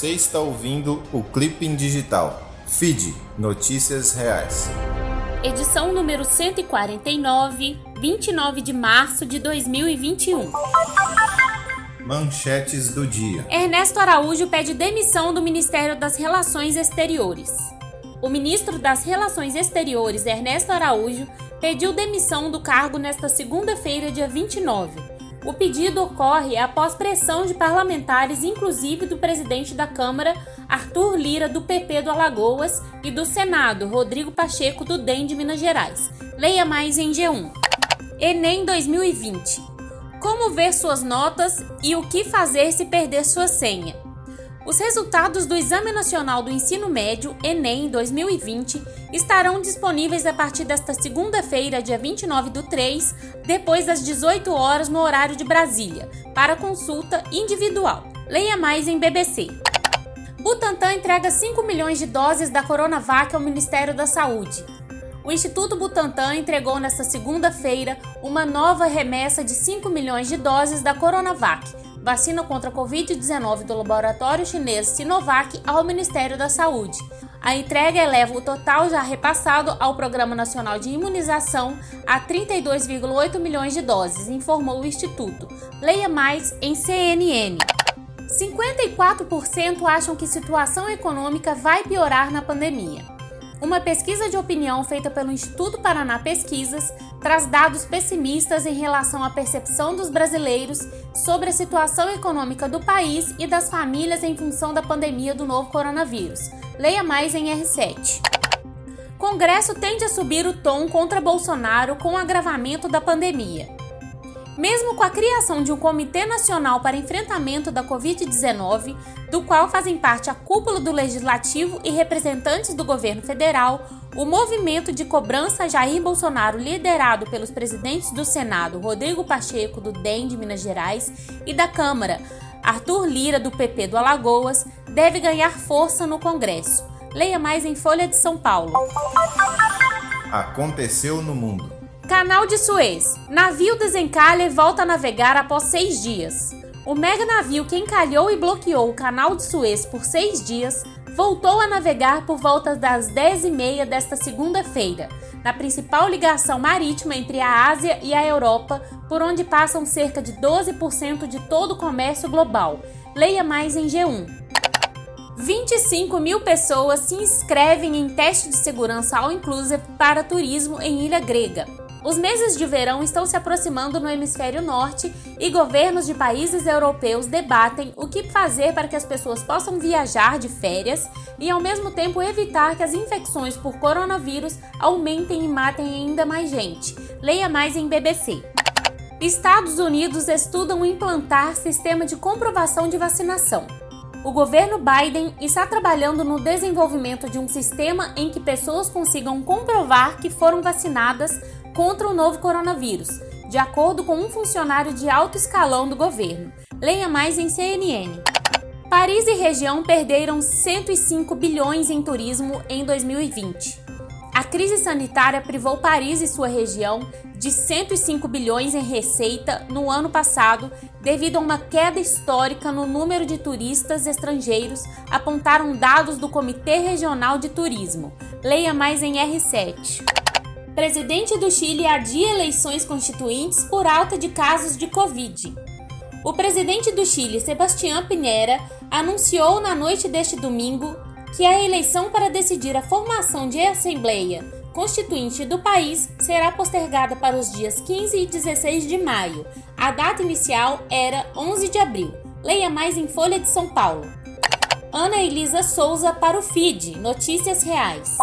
Você está ouvindo o Clipping Digital. Feed Notícias Reais. Edição número 149, 29 de março de 2021. Manchetes do dia. Ernesto Araújo pede demissão do Ministério das Relações Exteriores. O ministro das Relações Exteriores, Ernesto Araújo, pediu demissão do cargo nesta segunda-feira, dia 29 o pedido ocorre após pressão de parlamentares, inclusive do presidente da Câmara, Arthur Lira, do PP do Alagoas, e do Senado, Rodrigo Pacheco, do DEM de Minas Gerais. Leia mais em G1. Enem 2020. Como ver suas notas e o que fazer se perder sua senha? Os resultados do Exame Nacional do Ensino Médio, Enem 2020, estarão disponíveis a partir desta segunda-feira, dia 29 do 3, depois das 18 horas no horário de Brasília, para consulta individual. Leia mais em BBC. Butantan entrega 5 milhões de doses da Coronavac ao Ministério da Saúde. O Instituto Butantan entregou nesta segunda-feira uma nova remessa de 5 milhões de doses da Coronavac vacina contra a Covid-19 do laboratório chinês Sinovac ao Ministério da Saúde. A entrega eleva o total já repassado ao Programa Nacional de Imunização a 32,8 milhões de doses, informou o Instituto. Leia mais em CNN. 54% acham que situação econômica vai piorar na pandemia. Uma pesquisa de opinião feita pelo Instituto Paraná Pesquisas traz dados pessimistas em relação à percepção dos brasileiros sobre a situação econômica do país e das famílias em função da pandemia do novo coronavírus. Leia mais em R7. Congresso tende a subir o tom contra Bolsonaro com o agravamento da pandemia. Mesmo com a criação de um Comitê Nacional para Enfrentamento da Covid-19, do qual fazem parte a cúpula do Legislativo e representantes do governo federal, o movimento de cobrança Jair Bolsonaro, liderado pelos presidentes do Senado, Rodrigo Pacheco, do DEM de Minas Gerais, e da Câmara, Arthur Lira, do PP do Alagoas, deve ganhar força no Congresso. Leia mais em Folha de São Paulo. Aconteceu no mundo. Canal de Suez. Navio desencalha e volta a navegar após seis dias. O mega navio que encalhou e bloqueou o canal de Suez por seis dias voltou a navegar por volta das 10h30 desta segunda-feira, na principal ligação marítima entre a Ásia e a Europa, por onde passam cerca de 12% de todo o comércio global. Leia mais em G1. 25 mil pessoas se inscrevem em teste de segurança all inclusive para turismo em Ilha Grega. Os meses de verão estão se aproximando no hemisfério norte e governos de países europeus debatem o que fazer para que as pessoas possam viajar de férias e, ao mesmo tempo, evitar que as infecções por coronavírus aumentem e matem ainda mais gente. Leia mais em BBC. Estados Unidos estudam implantar sistema de comprovação de vacinação. O governo Biden está trabalhando no desenvolvimento de um sistema em que pessoas consigam comprovar que foram vacinadas contra o novo coronavírus, de acordo com um funcionário de alto escalão do governo. Leia mais em CNN. Paris e região perderam 105 bilhões em turismo em 2020. A crise sanitária privou Paris e sua região de 105 bilhões em receita no ano passado, devido a uma queda histórica no número de turistas estrangeiros, apontaram dados do Comitê Regional de Turismo. Leia mais em R7. Presidente do Chile adia eleições constituintes por alta de casos de Covid. O presidente do Chile, Sebastián Pinera, anunciou na noite deste domingo que a eleição para decidir a formação de Assembleia Constituinte do país será postergada para os dias 15 e 16 de maio. A data inicial era 11 de abril. Leia mais em Folha de São Paulo. Ana Elisa Souza para o FID Notícias Reais.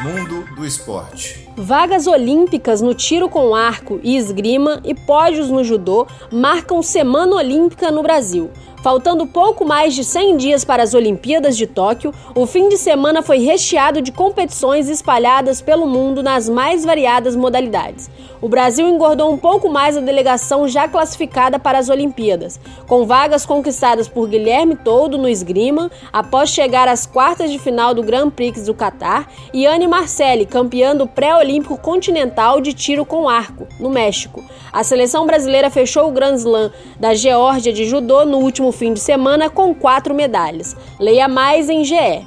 Mundo do esporte. Vagas olímpicas no tiro com arco e esgrima e pódios no judô marcam Semana Olímpica no Brasil. Faltando pouco mais de 100 dias para as Olimpíadas de Tóquio, o fim de semana foi recheado de competições espalhadas pelo mundo nas mais variadas modalidades. O Brasil engordou um pouco mais a delegação já classificada para as Olimpíadas, com vagas conquistadas por Guilherme Toldo no esgrima, após chegar às quartas de final do Grand Prix do Catar, e Anne Marcelli, campeã do pré-olímpico continental de tiro com arco, no México. A seleção brasileira fechou o Grand Slam da Geórgia de judô no último fim de semana com quatro medalhas. Leia mais em GE.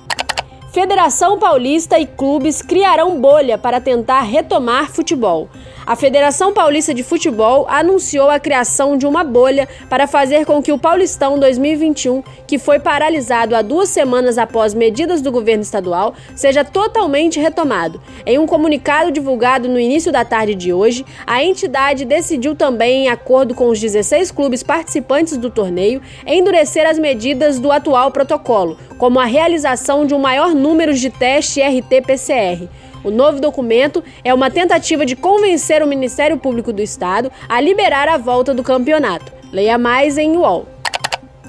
Federação Paulista e clubes criarão bolha para tentar retomar futebol. A Federação Paulista de Futebol anunciou a criação de uma bolha para fazer com que o Paulistão 2021, que foi paralisado há duas semanas após medidas do governo estadual, seja totalmente retomado. Em um comunicado divulgado no início da tarde de hoje, a entidade decidiu também, em acordo com os 16 clubes participantes do torneio, endurecer as medidas do atual protocolo, como a realização de um maior número de testes RT-PCR. O novo documento é uma tentativa de convencer o Ministério Público do Estado a liberar a volta do campeonato. Leia mais em UOL.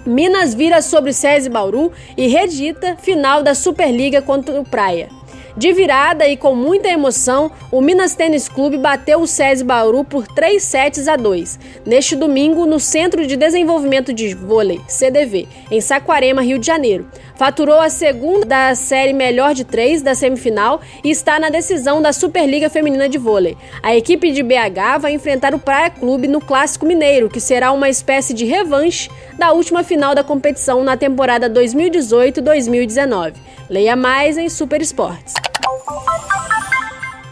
Minas vira sobre SESI Bauru e redita final da Superliga contra o Praia. De virada e com muita emoção, o Minas Tênis Clube bateu o SESI Bauru por 3 sets a 2, neste domingo no Centro de Desenvolvimento de Vôlei, CDV, em Saquarema, Rio de Janeiro. Faturou a segunda da série melhor de três da semifinal e está na decisão da Superliga Feminina de Vôlei. A equipe de BH vai enfrentar o Praia Clube no Clássico Mineiro, que será uma espécie de revanche da última final da competição na temporada 2018-2019. Leia mais em Super Esportes.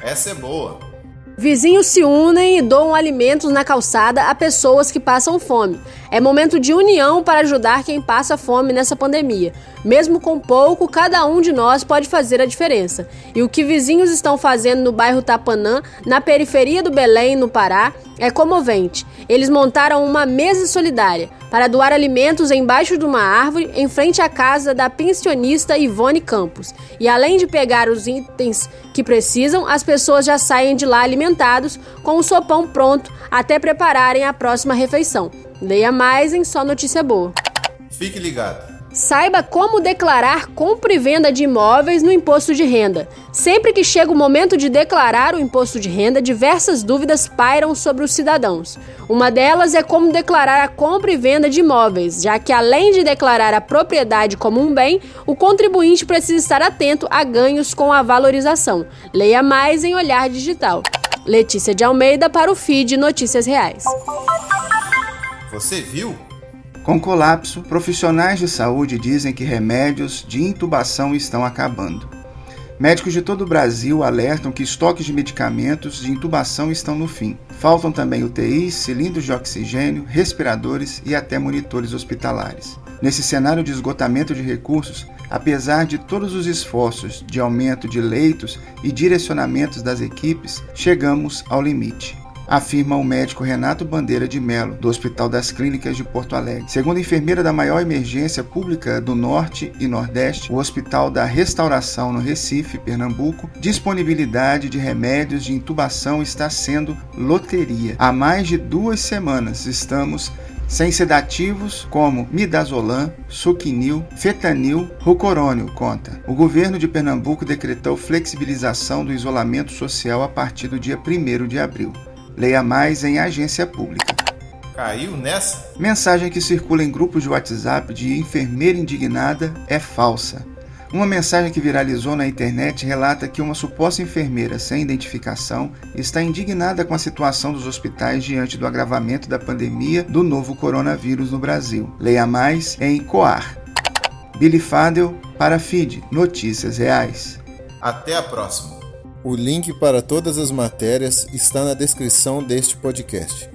Essa é boa. Vizinhos se unem e doam alimentos na calçada a pessoas que passam fome. É momento de união para ajudar quem passa fome nessa pandemia. Mesmo com pouco, cada um de nós pode fazer a diferença. E o que vizinhos estão fazendo no bairro Tapanã, na periferia do Belém, no Pará, é comovente. Eles montaram uma mesa solidária para doar alimentos embaixo de uma árvore em frente à casa da pensionista Ivone Campos. E além de pegar os itens que precisam, as pessoas já saem de lá alimentados com o sopão pronto até prepararem a próxima refeição. Leia mais em Só Notícia Boa. Fique ligado. Saiba como declarar compra e venda de imóveis no imposto de renda. Sempre que chega o momento de declarar o imposto de renda, diversas dúvidas pairam sobre os cidadãos. Uma delas é como declarar a compra e venda de imóveis, já que além de declarar a propriedade como um bem, o contribuinte precisa estar atento a ganhos com a valorização. Leia mais em Olhar Digital. Letícia de Almeida para o feed Notícias Reais. Você viu? Com colapso, profissionais de saúde dizem que remédios de intubação estão acabando. Médicos de todo o Brasil alertam que estoques de medicamentos de intubação estão no fim. Faltam também UTIs, cilindros de oxigênio, respiradores e até monitores hospitalares. Nesse cenário de esgotamento de recursos, apesar de todos os esforços de aumento de leitos e direcionamentos das equipes, chegamos ao limite afirma o médico Renato Bandeira de Melo, do Hospital das Clínicas de Porto Alegre. Segundo a enfermeira da maior emergência pública do Norte e Nordeste, o Hospital da Restauração no Recife, Pernambuco, disponibilidade de remédios de intubação está sendo loteria. Há mais de duas semanas estamos sem sedativos como midazolam, suquinil, fetanil, rucorônio, conta. O governo de Pernambuco decretou flexibilização do isolamento social a partir do dia 1 de abril. Leia mais em agência pública. Caiu nessa? Mensagem que circula em grupos de WhatsApp de enfermeira indignada é falsa. Uma mensagem que viralizou na internet relata que uma suposta enfermeira sem identificação está indignada com a situação dos hospitais diante do agravamento da pandemia do novo coronavírus no Brasil. Leia mais em Coar. Billy Fadel para Feed Notícias Reais. Até a próxima. O link para todas as matérias está na descrição deste podcast.